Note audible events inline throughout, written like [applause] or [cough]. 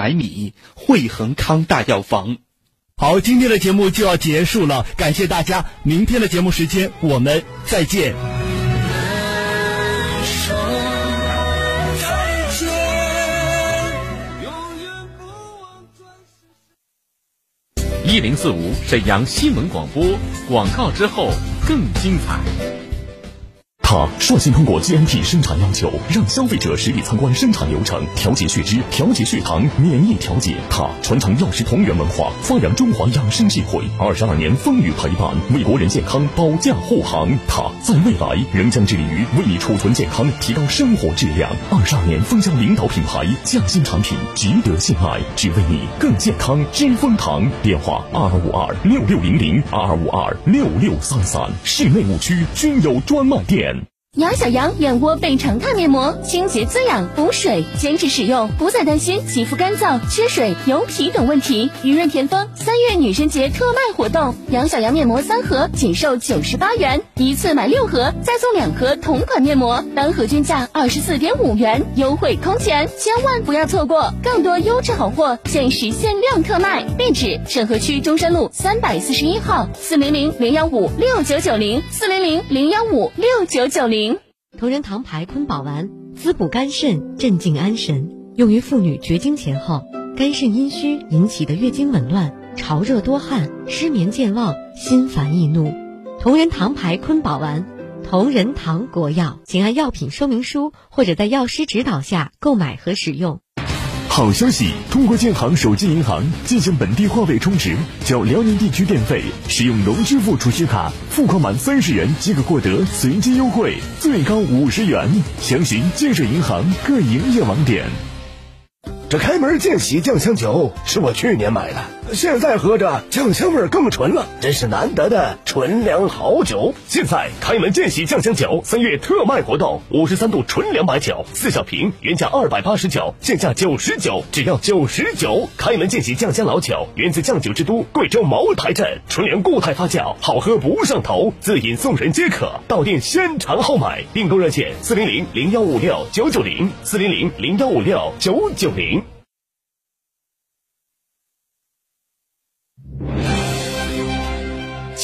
百米，汇恒康大药房。好，今天的节目就要结束了，感谢大家，明天的节目时间我们再见。一零四五沈阳新闻广播，广告之后更精彩。它率先通过 GMP 生产要求，让消费者实地参观生产流程，调节血脂、调节血糖、免疫调节。它传承药食同源文化，发扬中华养生智慧，二十二年风雨陪伴，为国人健康保驾护航。它在未来仍将致力于为你储存健康，提高生活质量。二十二年蜂胶领导品牌，匠心产品，值得信赖，只为你更健康。知蜂堂电话：二二五二六六零零二二五二六六三三，市内五区均有专卖店。杨小羊眼窝倍长肽面膜，清洁滋养，补水，坚持使用，不再担心肌肤干燥、缺水、油皮等问题。雨润田丰三月女神节特卖活动，杨小羊面膜三盒仅售九十八元，一次买六盒再送两盒同款面膜，单盒均价二十四点五元，优惠空前，千万不要错过！更多优质好货限时限量特卖，地址：沈河区中山路三百四十一号，四零零零幺五六九九零，四零零零幺五六九九零。同仁堂牌坤宝丸，滋补肝肾，镇静安神，用于妇女绝经前后肝肾阴虚引起的月经紊乱、潮热多汗、失眠健忘、心烦易怒。同仁堂牌坤宝丸，同仁堂国药，请按药品说明书或者在药师指导下购买和使用。好消息！通过建行手机银行进行本地话费充值，交辽宁地区电费，使用农支付储蓄卡付款满三十元即可获得随机优惠，最高五十元。详询建设银行各营业网点。这开门见喜酱香酒是我去年买的，现在喝着酱香味更纯了，真是难得的纯粮好酒。现在开门见喜酱香酒三月特卖活动，五十三度纯粮白酒四小瓶，原价二百八十九，现价九十九，只要九十九。开门见喜酱香老酒源自酱酒之都贵州茅台镇，纯粮固态发酵，好喝不上头，自饮送人皆可。到店先尝后买，订购热线四零零零幺五六九九零四零零零幺五六九九零。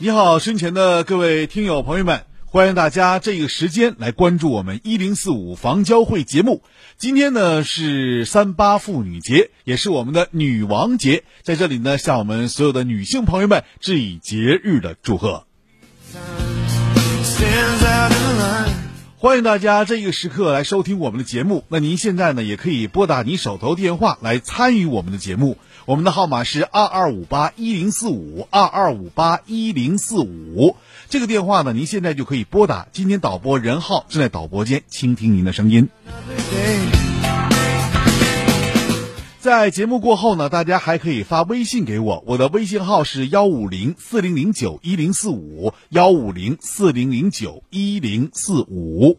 你好，身前的各位听友朋友们，欢迎大家这个时间来关注我们一零四五房交会节目。今天呢是三八妇女节，也是我们的女王节，在这里呢向我们所有的女性朋友们致以节日的祝贺。欢迎大家这个时刻来收听我们的节目。那您现在呢也可以拨打你手头电话来参与我们的节目。我们的号码是二二五八一零四五二二五八一零四五，这个电话呢，您现在就可以拨打。今天导播任浩正在导播间倾听您的声音。在节目过后呢，大家还可以发微信给我，我的微信号是幺五零四零零九一零四五幺五零四零零九一零四五。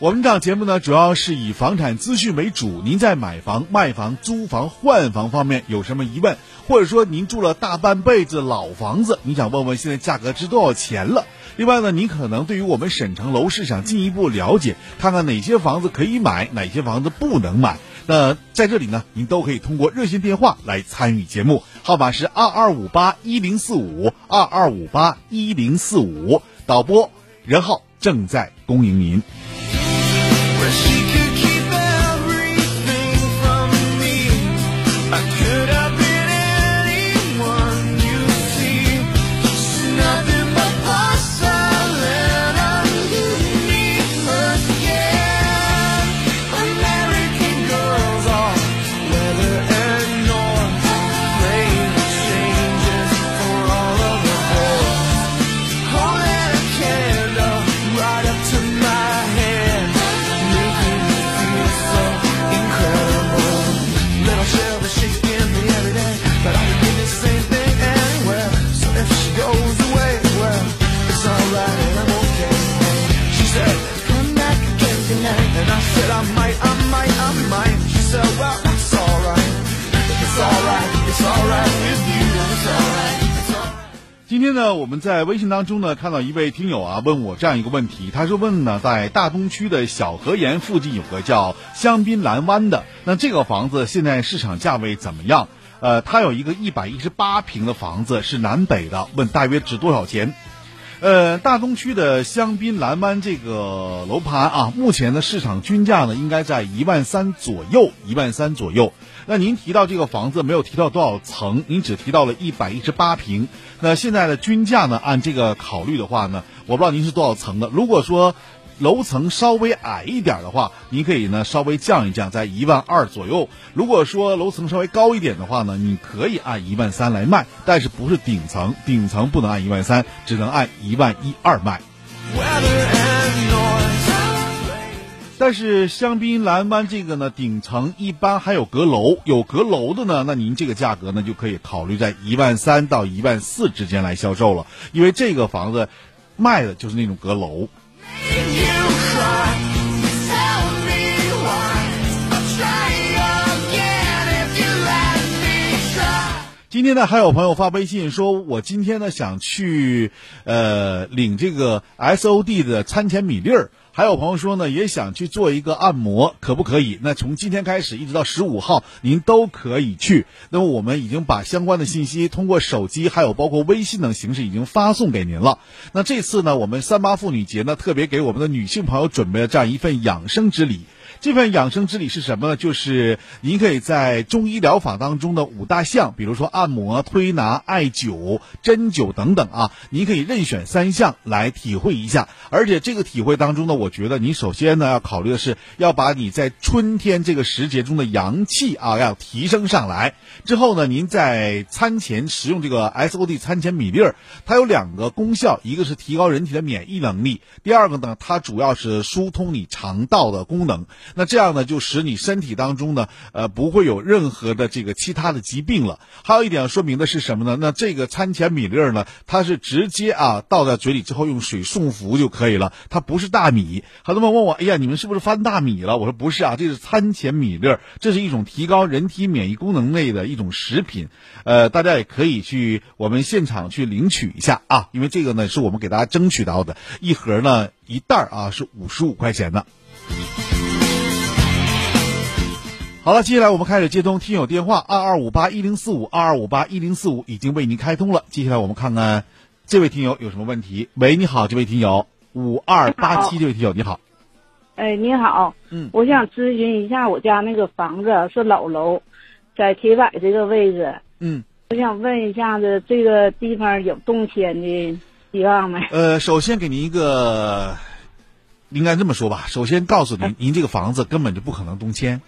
我们这档节目呢，主要是以房产资讯为主。您在买房、卖房、租房、换房方面有什么疑问，或者说您住了大半辈子老房子，你想问问现在价格值多少钱了？另外呢，您可能对于我们沈城楼市想进一步了解，看看哪些房子可以买，哪些房子不能买。那在这里呢，您都可以通过热线电话来参与节目，号码是二二五八一零四五二二五八一零四五，导播任浩正在恭迎您。今天呢，我们在微信当中呢看到一位听友啊问我这样一个问题，他说问呢，在大东区的小河沿附近有个叫香槟蓝湾的，那这个房子现在市场价位怎么样？呃，他有一个一百一十八平的房子，是南北的，问大约值多少钱？呃，大东区的香槟蓝湾这个楼盘啊，目前的市场均价呢，应该在一万三左右，一万三左右。那您提到这个房子没有提到多少层，您只提到了一百一十八平。那现在的均价呢，按这个考虑的话呢，我不知道您是多少层的。如果说楼层稍微矮一点的话，您可以呢稍微降一降，在一万二左右。如果说楼层稍微高一点的话呢，你可以按一万三来卖，但是不是顶层，顶层不能按一万三，只能按一万一二卖。但是香槟蓝湾这个呢，顶层一般还有阁楼，有阁楼的呢，那您这个价格呢就可以考虑在一万三到一万四之间来销售了，因为这个房子卖的就是那种阁楼。今天呢，还有朋友发微信说，我今天呢想去，呃，领这个 S O D 的餐前米粒儿。还有朋友说呢，也想去做一个按摩，可不可以？那从今天开始一直到十五号，您都可以去。那么我们已经把相关的信息通过手机，还有包括微信等形式已经发送给您了。那这次呢，我们三八妇女节呢，特别给我们的女性朋友准备了这样一份养生之礼。这份养生之礼是什么呢？就是您可以在中医疗法当中的五大项，比如说按摩、推拿、艾灸、针灸等等啊，您可以任选三项来体会一下。而且这个体会当中呢，我觉得你首先呢要考虑的是要把你在春天这个时节中的阳气啊要提升上来。之后呢，您在餐前食用这个 S O D 餐前米粒儿，它有两个功效，一个是提高人体的免疫能力，第二个呢，它主要是疏通你肠道的功能。那这样呢，就使你身体当中呢，呃，不会有任何的这个其他的疾病了。还有一点要说明的是什么呢？那这个餐前米粒儿呢，它是直接啊倒在嘴里之后用水送服就可以了，它不是大米。很多朋友问我，哎呀，你们是不是翻大米了？我说不是啊，这是餐前米粒儿，这是一种提高人体免疫功能类的一种食品。呃，大家也可以去我们现场去领取一下啊，因为这个呢是我们给大家争取到的，一盒呢一袋儿啊是五十五块钱的。好了，接下来我们开始接通听友电话，二二五八一零四五，二二五八一零四五已经为您开通了。接下来我们看看这位听友有什么问题。喂，你好，这位听友五二八七，这位听友你好。哎，你好，嗯，我想咨询一下，我家那个房子是老楼，在铁柏这个位置，嗯，我想问一下子，这个地方有动迁的希望没？呃，首先给您一个，应该这么说吧，首先告诉您，[laughs] 您这个房子根本就不可能动迁。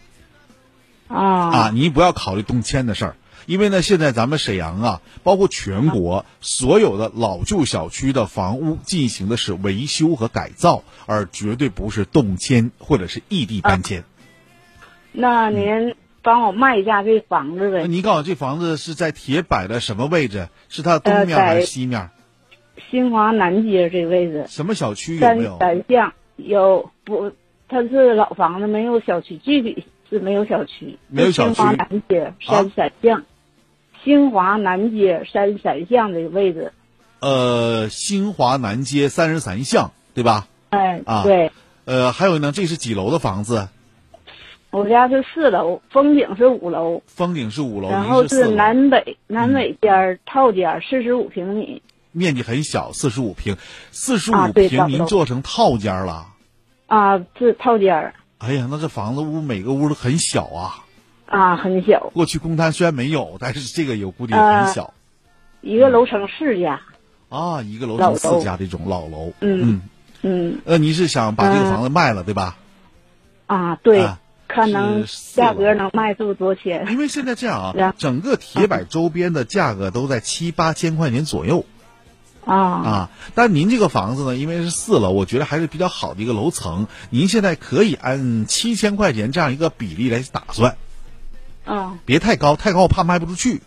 啊啊，您不要考虑动迁的事儿，因为呢，现在咱们沈阳啊，包括全国所有的老旧小区的房屋进行的是维修和改造，而绝对不是动迁或者是异地搬迁。那您帮我卖一下这房子呗？您告诉我这房子是在铁摆的什么位置？是它东面还是西面？新华南街这位置。什么小区有没有？三巷有不？它是老房子，没有小区，具体。是没有小区，没有小区。新华南街三三巷，新华南街三三巷的位置。呃，新华南街三十三巷，对吧？哎，啊，对。呃，还有呢，这是几楼的房子？我家是四楼，风景是五楼。风景是五楼，然后是南北南北间套间四十五平米，面积很小，四十五平，四十五平您做成套间了？啊，是套间。哎呀，那这房子屋每个屋都很小啊！啊，很小。过去公摊虽然没有，但是这个有估计很小。一个楼层四家。啊，一个楼层四家这种老楼。嗯嗯。呃，你是想把这个房子卖了，对吧？啊，对。看能价格能卖出多少钱？因为现在这样啊，[laughs] 整个铁柏周边的价格都在七八千块钱左右。啊啊！但您这个房子呢，因为是四楼，我觉得还是比较好的一个楼层。您现在可以按七千块钱这样一个比例来打算。啊，别太高，太高我怕卖不出去。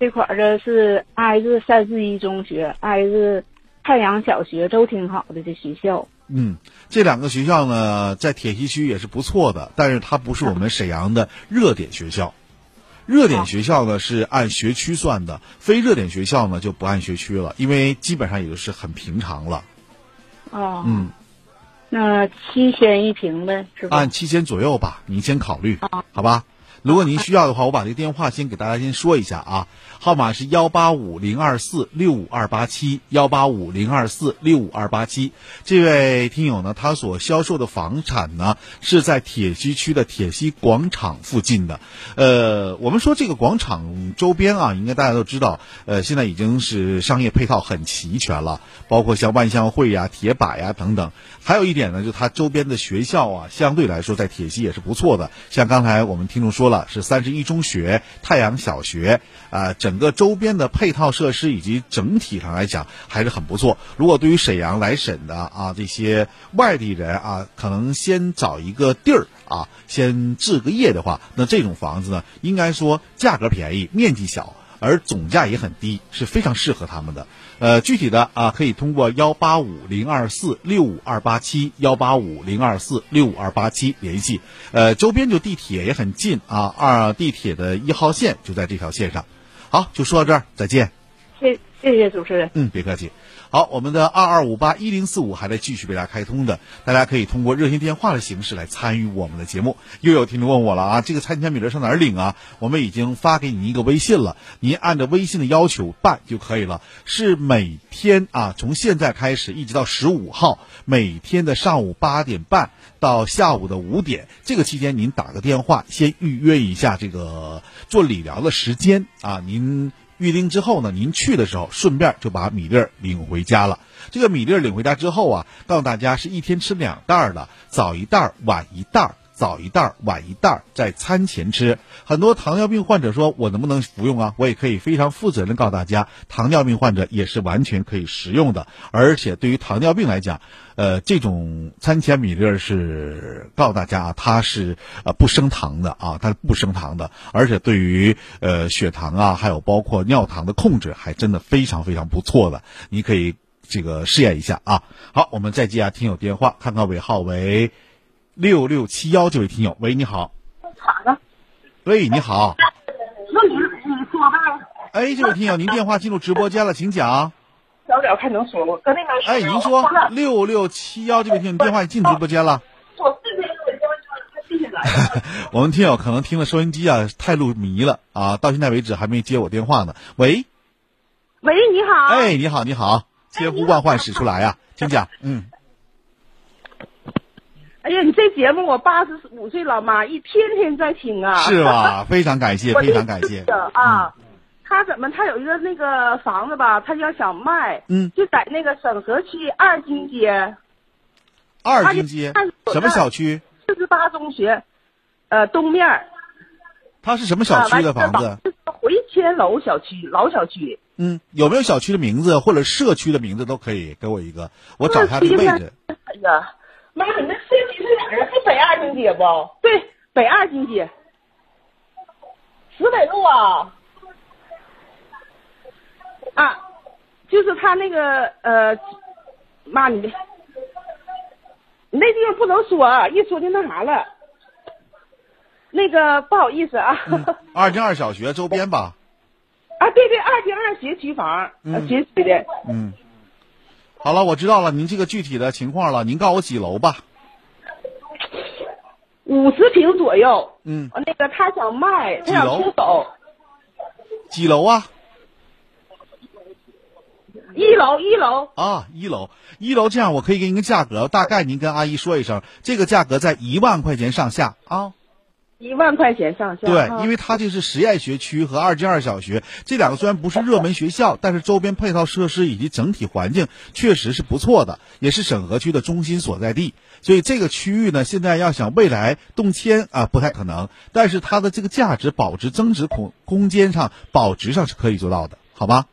这块儿的是挨着三四一中学，挨着太阳小学，都挺好的这学校。嗯，这两个学校呢，在铁西区也是不错的，但是它不是我们沈阳的热点学校。热点学校呢是按学区算的，非热点学校呢就不按学区了，因为基本上也就是很平常了。哦，嗯，那七千一平呗，是吧？按七千左右吧，您先考虑，好吧？如果您需要的话，我把这个电话先给大家先说一下啊，号码是幺八五零二四六五二八七，幺八五零二四六五二八七。这位听友呢，他所销售的房产呢是在铁西区的铁西广场附近的。呃，我们说这个广场周边啊，应该大家都知道，呃，现在已经是商业配套很齐全了，包括像万象汇呀、铁百呀等等。还有一点呢，就它周边的学校啊，相对来说在铁西也是不错的。像刚才我们听众说了，是三十一中学、太阳小学啊、整个周边的配套设施以及整体上来讲还是很不错。如果对于沈阳来沈的啊这些外地人啊，可能先找一个地儿啊，先置个业的话，那这种房子呢，应该说价格便宜，面积小。而总价也很低，是非常适合他们的。呃，具体的啊，可以通过幺八五零二四六五二八七幺八五零二四六五二八七联系。呃，周边就地铁也很近啊，二地铁的一号线就在这条线上。好，就说到这儿，再见。谢谢主持人。嗯，别客气。好，我们的二二五八一零四五还在继续为大家开通的，大家可以通过热线电话的形式来参与我们的节目。又有听众问我了啊，这个餐前米粒上哪儿领啊？我们已经发给您一个微信了，您按照微信的要求办就可以了。是每天啊，从现在开始一直到十五号，每天的上午八点半到下午的五点，这个期间您打个电话，先预约一下这个做理疗的时间啊，您。预定之后呢，您去的时候顺便就把米粒儿领回家了。这个米粒儿领回家之后啊，告诉大家是一天吃两袋儿的，早一袋儿，晚一袋儿，早一袋儿，晚一袋儿，在餐前吃。很多糖尿病患者说，我能不能服用啊？我也可以非常负责任地告诉大家，糖尿病患者也是完全可以食用的。而且对于糖尿病来讲，呃，这种餐前米粒儿是告诉大家啊，它是呃不升糖的啊，它是不升糖的，而且对于呃血糖啊，还有包括尿糖的控制，还真的非常非常不错的。你可以这个试验一下啊。好，我们再接下听友电话，看看尾号为六六七幺这位听友，喂，你好。喂，你好。那你你说呗。哎，这位听友，您电话进入直播间了，请讲。小了看能说，我搁那边哎，您说六六七幺这位听友，电话进直播间了。我 [laughs] 们听友可能听了收音机啊，太入迷了啊，到现在为止还没接我电话呢。喂，喂，你好。哎，你好，你好，千呼万唤始出来啊、请讲。嗯，哎呀，你这节目我八十五岁老妈一天天在听啊。是吧？[laughs] 非常感谢，非常感谢。的啊。他怎么？他有一个那个房子吧，他要想卖，嗯，就在那个沈河区二金街，二金街什么小区？四十八中学，呃，东面儿。它是什么小区的房子？回迁楼小区，老小区。嗯，有没有小区的名字或者社区的名字都可以给我一个，我找他这个位置。哎呀，妈，你那社区是哪儿啊？是北二金街不？对，北二金街，石北路啊。啊，就是他那个呃，妈，你你那地方不能说，啊一说就那啥了。那个不好意思啊。二进二小学周边吧。啊，对对，二进二学区房，学区的。嗯，好了，我知道了，您这个具体的情况了，您告诉我几楼吧。五十平左右。嗯。那个他想卖，他想出手。几楼啊？一楼，一楼。啊，一楼，一楼这样，我可以给您个价格，大概您跟阿姨说一声，这个价格在一万块钱上下啊。一万块钱上下。对，因为它这是实验学区和二进二小学这两个虽然不是热门学校，但是周边配套设施以及整体环境确实是不错的，也是沈河区的中心所在地。所以这个区域呢，现在要想未来动迁啊，不太可能，但是它的这个价值保值增值空空间上保值上是可以做到的，好吧？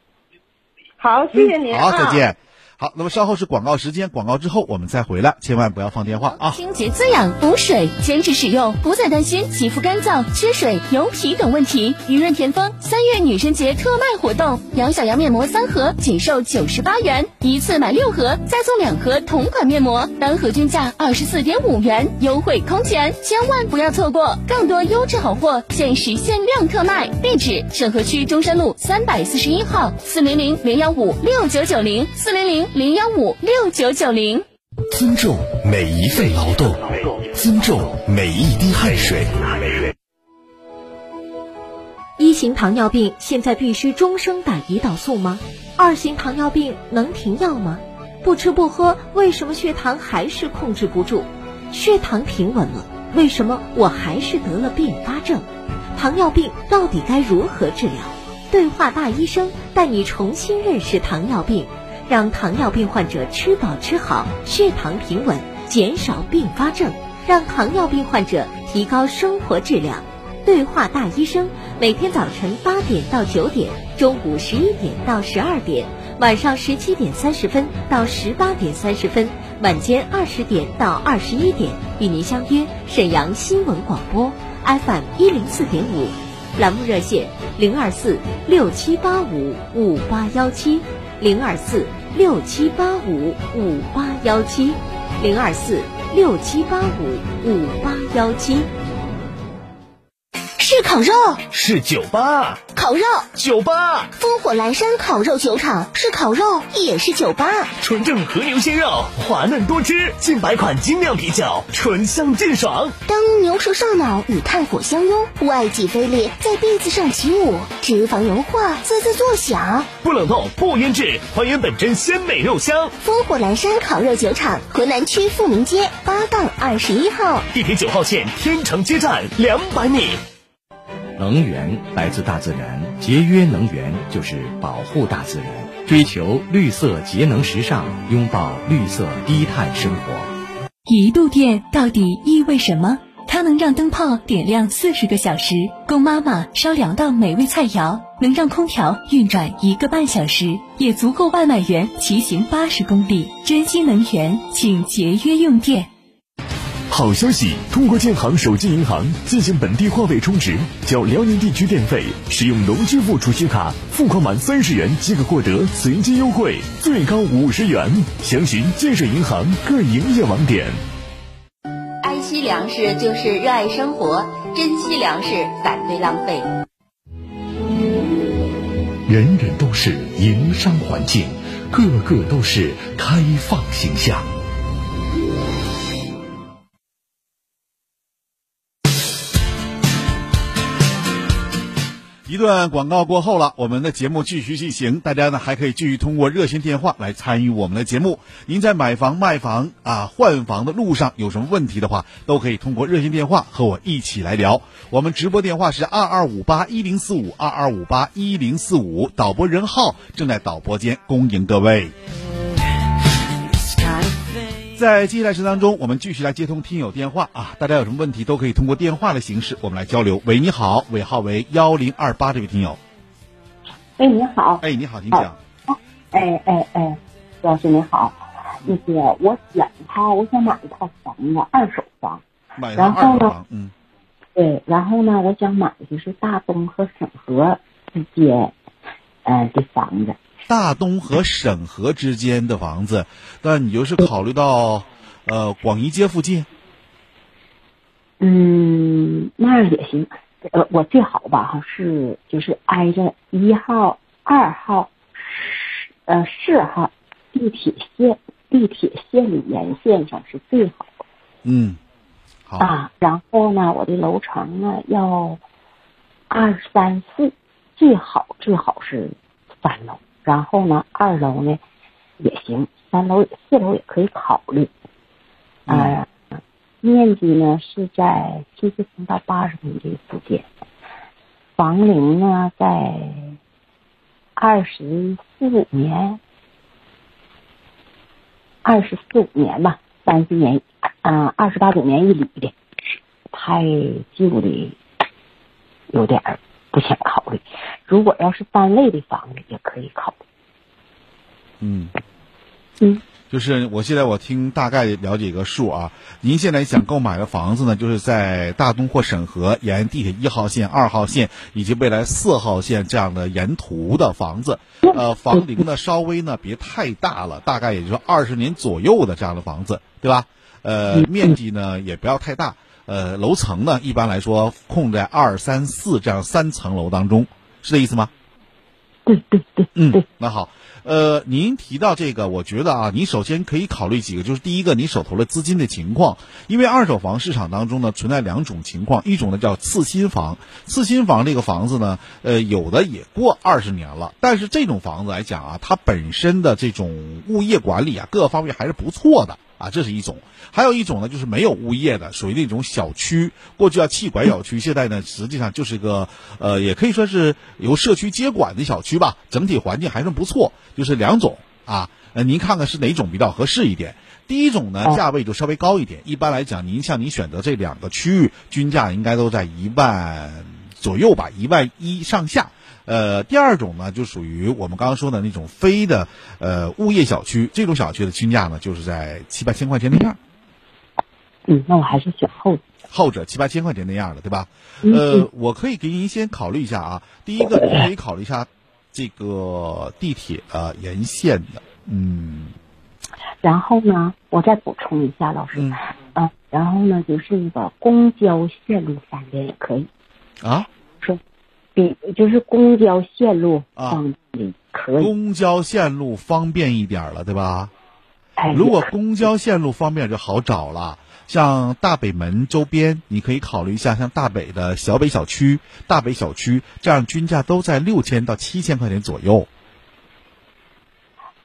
好，谢谢您、好，再啊。好，那么稍后是广告时间，广告之后我们再回来，千万不要放电话啊！清洁滋养补水，坚持使用，不再担心肌肤干燥、缺水、油皮等问题。雨润田丰三月女神节特卖活动，杨小羊面膜三盒仅售九十八元，一次买六盒再送两盒同款面膜，单盒均价二十四点五元，优惠空前，千万不要错过！更多优质好货，限时限量特卖，地址：沈河区中山路三百四十一号，四零零零幺五六九九零，四零零零幺五六九九零。尊重每一份劳动，尊重每一滴汗水。一型糖尿病现在必须终生打胰岛素吗？二型糖尿病能停药吗？不吃不喝，为什么血糖还是控制不住？血糖平稳了，为什么我还是得了并发症？糖尿病到底该如何治疗？对话大医生带你重新认识糖尿病，让糖尿病患者吃饱吃好，血糖平稳，减少并发症，让糖尿病患者提高生活质量。对话大医生，每天早晨八点到九点，中午十一点到十二点，晚上十七点三十分到十八点三十分，晚间二十点到二十一点，与您相约沈阳新闻广播 FM 一零四点五，栏目热线零二四六七八五五八幺七零二四六七八五五八幺七零二四六七八五五八幺七。是烤肉，是酒吧，烤肉酒吧，烽火阑珊烤肉酒厂是烤肉，也是酒吧。纯正和牛鲜肉，滑嫩多汁，近百款精酿啤酒，醇香劲爽。当牛舌上脑与炭火相拥，外脊飞裂在篦子上起舞，脂肪融化滋滋作响。不冷冻不腌制，还原本真鲜美肉香。烽火阑珊烤肉酒厂，河南区富民街八杠二十一号，地铁九号线天成街站两百米。能源来自大自然，节约能源就是保护大自然，追求绿色节能时尚，拥抱绿色低碳生活。一度电到底意味什么？它能让灯泡点亮四十个小时，供妈妈烧两道美味菜肴；能让空调运转一个半小时，也足够外卖员骑行八十公里。珍惜能源，请节约用电。好消息！通过建行手机银行进行本地话费充值，缴辽宁地区电费，使用农支付储蓄卡付款满三十元即可获得随机优惠，最高五十元。详询建设银行各营业网点。爱惜粮食就是热爱生活，珍惜粮食，反对浪费。人人都是营商环境，个个都是开放形象。一段广告过后了，我们的节目继续进行。大家呢还可以继续通过热线电话来参与我们的节目。您在买房、卖房啊、换房的路上有什么问题的话，都可以通过热线电话和我一起来聊。我们直播电话是二二五八一零四五二二五八一零四五，导播任浩正在导播间恭迎各位。在接下来时当中，我们继续来接通听友电话啊！大家有什么问题都可以通过电话的形式，我们来交流。喂，你好，尾号为幺零二八，这位听友。哎，你好。哎，你好，请讲。哎哎哎，老师你好，那个我想他，我想买一套房子，二手房。买套二手房，嗯，对，然后呢，我想买的是大东和沈河之间，呃的房子。大东和沈河之间的房子，那你就是考虑到，呃，广义街附近。嗯，那样也行。呃，我最好吧哈是就是挨着一号、二号、呃四号地铁线地铁线里沿线上是最好。嗯，好啊。然后呢，我的楼层呢要二三四，最好最好是三楼。然后呢，二楼呢也行，三楼、四楼也可以考虑。啊，面积呢是在七十平到八十平这个附近，房龄呢在二十四五年，二十四五年吧，三十年，啊，二十八九年一里的，太旧的有点儿。不想考虑，如果要是单位的房子也可以考虑。嗯，嗯，就是我现在我听大概了解一个数啊，您现在想购买的房子呢，就是在大东或沈河沿地铁一号线、二号线以及未来四号线这样的沿途的房子，呃，房龄呢稍微呢别太大了，大概也就是二十年左右的这样的房子，对吧？呃，面积呢也不要太大，呃，楼层呢一般来说控在二三四这样三层楼当中，是这意思吗？对对对，嗯，那好，呃，您提到这个，我觉得啊，你首先可以考虑几个，就是第一个，你手头的资金的情况，因为二手房市场当中呢存在两种情况，一种呢叫次新房，次新房这个房子呢，呃，有的也过二十年了，但是这种房子来讲啊，它本身的这种物业管理啊，各个方面还是不错的。啊，这是一种，还有一种呢，就是没有物业的，属于那种小区，过去叫气管小区，现在呢，实际上就是一个，呃，也可以说是由社区接管的小区吧，整体环境还算不错，就是两种啊，呃，您看看是哪种比较合适一点？第一种呢，价位就稍微高一点，一般来讲，您像您选择这两个区域，均价应该都在一万左右吧，一万一上下。呃，第二种呢，就属于我们刚刚说的那种非的呃物业小区，这种小区的均价呢，就是在七八千块钱那样。嗯，那我还是选后者。后者七八千块钱那样的，对吧？呃，我可以给您先考虑一下啊。第一个，您可以考虑一下这个地铁呃沿线的，嗯。然后呢，我再补充一下，老师，嗯，然后呢，就是那个公交线路方面也可以。啊？说。就是公交线路方便可以，公交线路方便一点了，对吧？哎，如果公交线路方便就好找了，像大北门周边，你可以考虑一下，像大北的小北小区、大北小区，这样均价都在六千到七千块钱左右。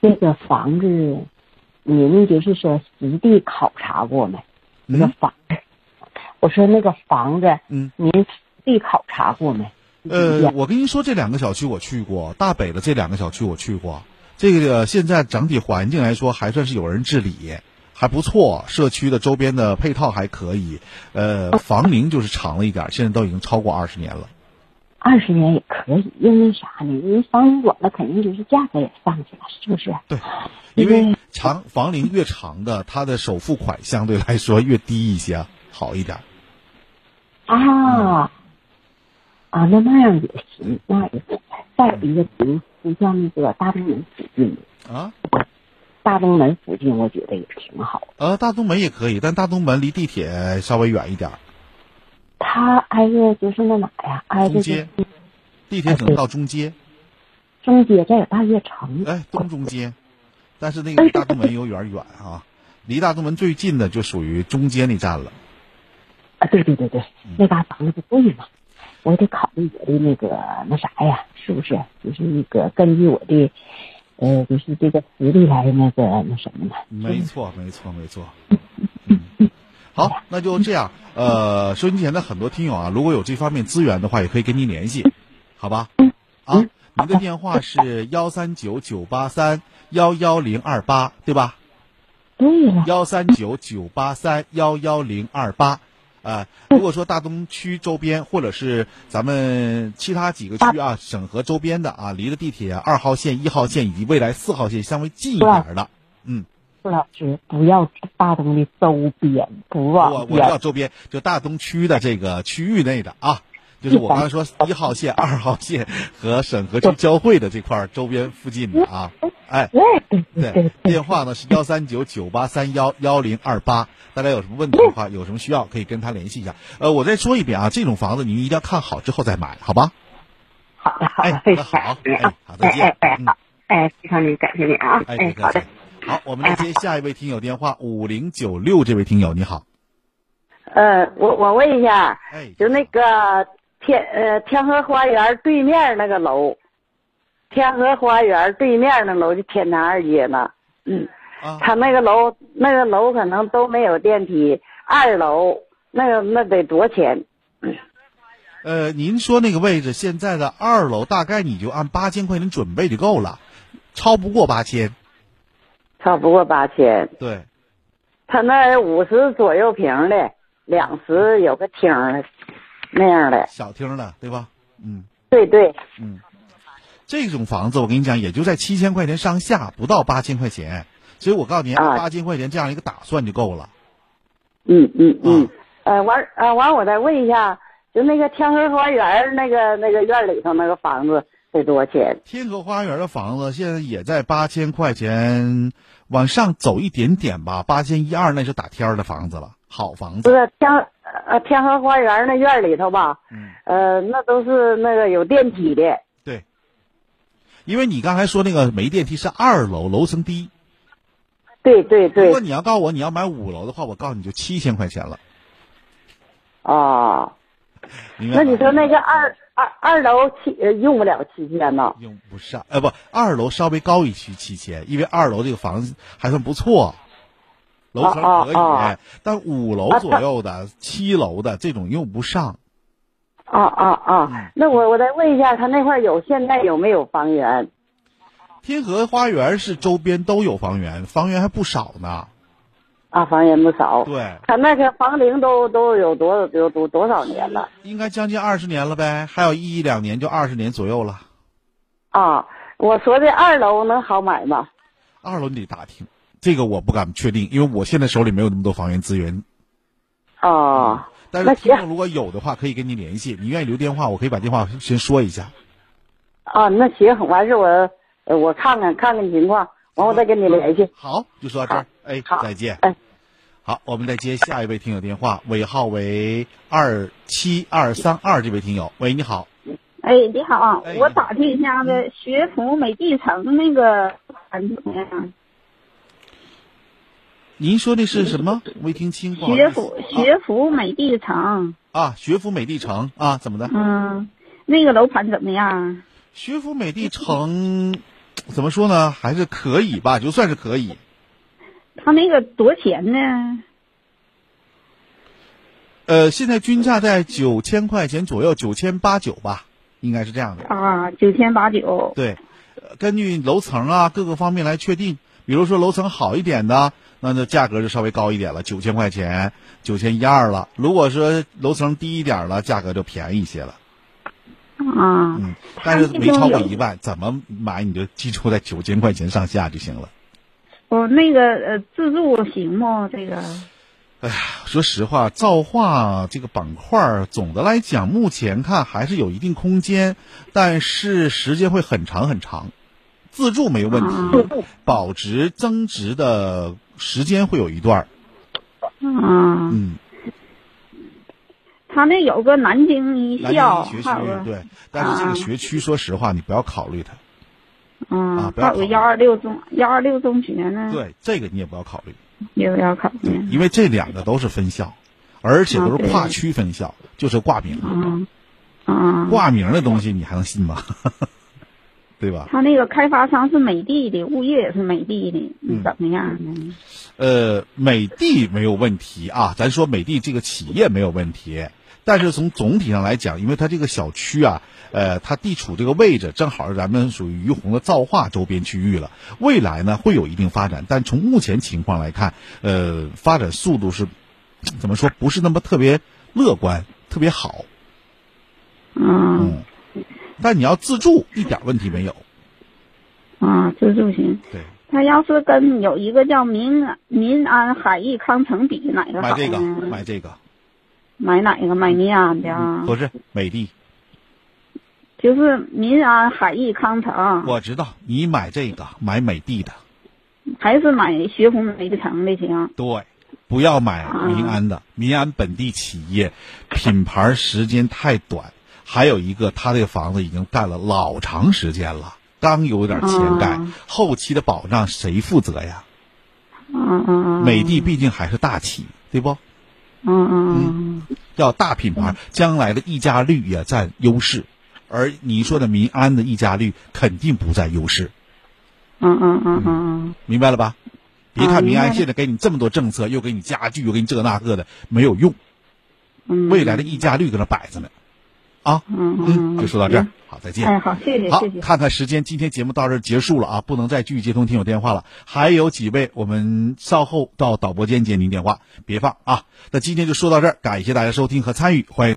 那个房子，您就是说实地考察过没？那个房子，我说那个房子，嗯，您实地考察过没？呃，我跟您说，这两个小区我去过，大北的这两个小区我去过。这个现在整体环境来说还算是有人治理，还不错。社区的周边的配套还可以，呃，房龄就是长了一点，现在都已经超过二十年了。二十年也可以，因为啥呢？因为房龄短了，肯定就是价格也上去了，是不是？对，因为长房龄越长的，它的首付款相对来说越低一些，好一点。啊。啊，那那样也行，那也行。再有一个，比如像那个大东门附近啊，大东门附近，我觉得也挺好。呃，大东门也可以，但大东门离地铁稍微远一点。它挨着就是那哪呀？挨着中街，地铁只能到中街。中街这有大悦城。哎，东中街，但是那个大东门有点远啊。离大东门最近的就属于中街那站了。啊，对对对对，那嘎房子不贵嘛。我得考虑我的那个那啥呀，是不是？就是那个根据我的，呃，就是这个实力来那个那什么呢？没错，没错，没错。嗯，好，那就这样。呃，收音机前的很多听友啊，如果有这方面资源的话，也可以跟您联系，好吧？啊，您的电话是幺三九九八三幺幺零二八，对吧？对了。幺三九九八三幺幺零二八。啊，如果说大东区周边，或者是咱们其他几个区啊，沈河周边的啊，离着地铁二号线、一号线以及未来四号线稍微近一点的，嗯，傅老师不要大东的周边，不我我要周边，就大东区的这个区域内的啊。就是我刚才说一号线、二号线和沈河区交汇的这块周边附近的啊，哎，对，电话呢是幺三九九八三幺幺零二八，大家有什么问题的话，有什么需要可以跟他联系一下。呃，我再说一遍啊，这种房子您一定要看好之后再买，好吧？好的，好的，非常好，哎，好，再见，哎，好，哎，非常的感谢你啊，哎，好的，好，我们来接下一位听友电话，五零九六，这位听友你好，呃，我我问一下，哎，就那个。天呃，天河花园对面那个楼，天河花园对面那楼就天坛二街嘛。嗯，他那个楼那个楼可能都没有电梯，二楼那个那得多钱？呃，您说那个位置现在的二楼大概你就按八千块钱准备就够了，超不过八千。超不过八千。对。他那五十左右平的，两室有个厅。那样的小厅的，对吧？嗯，对对，嗯，这种房子我跟你讲，也就在七千块钱上下，不到八千块钱。所以我告诉你，八千块钱这样一个打算就够了。嗯嗯嗯，呃，完呃完，我再问一下，就那个天河花园那个那个院里头那个房子得多少钱？天河花园的房子现在也在八千块钱，往上走一点点吧，八千一二那是打天儿的房子了，好房子。不是天呃天河花园那院里头吧？嗯。呃，那都是那个有电梯的。对。因为你刚才说那个没电梯是二楼，楼层低。对对对。如果你要告诉我你要买五楼的话，我告诉你就七千块钱了。啊。那你说那个二二二楼七呃用不了七千呢？用不上，呃不，二楼稍微高一区七千，因为二楼这个房子还算不错，楼层可以。但五楼左右的、七楼的这种用不上。啊啊啊！那我我再问一下，他那块有现在有没有房源？天河花园是周边都有房源，房源还不少呢。啊，房源不少。对。他那个房龄都都有多有多多少年了？应该将近二十年了呗，还有一两年就二十年左右了。啊，我说的二楼能好买吗？二楼你得打听，这个我不敢确定，因为我现在手里没有那么多房源资源。哦。但是听众如果有的话，可以跟您联系。你愿意留电话，我可以把电话先说一下。啊，那行，完事我。呃，我看看看看情况，完我再跟你联系。好，就说到这儿，哎，再见。哎，好，我们再接下一位听友电话，尾号为二七二三二，这位听友，喂，你好。哎，你好，我打听一下子学府美地城那个怎么样？您说的是什么？没听清。学府学府美地城。啊，学府美地城啊，怎么的？嗯，那个楼盘怎么样？学府美地城。怎么说呢？还是可以吧，就算是可以。他那个多少钱呢？呃，现在均价在九千块钱左右，九千八九吧，应该是这样的。啊，九千八九。对，根据楼层啊各个方面来确定。比如说楼层好一点的，那那价格就稍微高一点了，九千块钱，九千一二了。如果说楼层低一点了，价格就便宜一些了。啊，嗯，但是没超过一万，怎么买你就记住在九千块钱上下就行了。我，那个呃，自助行吗？这个？哎呀，说实话，造化这个板块总的来讲，目前看还是有一定空间，但是时间会很长很长。自助没有问题，保值增值的时间会有一段。嗯。嗯。他那有个南京一校，学区对，但是这个学区，说实话，你不要考虑它。嗯，啊，不要。有幺二六中幺二六中学呢。对，这个你也不要考虑。也不要考虑。因为这两个都是分校，而且都是跨区分校，就是挂名。嗯。啊。挂名的东西你还能信吗？对吧？他那个开发商是美的的，物业也是美的的，怎么样呢？呃，美的没有问题啊，咱说美的这个企业没有问题。但是从总体上来讲，因为它这个小区啊，呃，它地处这个位置正好是咱们属于于洪的造化周边区域了。未来呢会有一定发展，但从目前情况来看，呃，发展速度是怎么说？不是那么特别乐观，特别好。嗯嗯。但你要自住一点问题没有。啊，自住行。对。他要是跟有一个叫民民安海逸康城比，哪个好买这个，买这个。买哪个？买民安的啊？不是美的，就是民安海逸康城。我知道，你买这个买美的的，还是买学府美的城的行？对，不要买民安的，民安本地企业，品牌时间太短，还有一个，他这个房子已经盖了老长时间了，刚有点钱盖，后期的保障谁负责呀？嗯嗯美的毕竟还是大企，对不？嗯嗯嗯，要大品牌，将来的溢价率也占优势，而你说的民安的溢价率肯定不占优势。嗯嗯嗯嗯，明白了吧？别看民安现在给你这么多政策，又给你家具，又给你这个那个的，没有用。嗯，未来的溢价率搁那摆着呢。啊，嗯嗯，就说到这儿，好，再见。哎，好，谢谢，谢谢。看看时间，今天节目到这儿结束了啊，不能再继续接通听友电话了。还有几位，我们稍后到导播间接您电话，别放啊。那今天就说到这儿，感谢大家收听和参与，欢迎。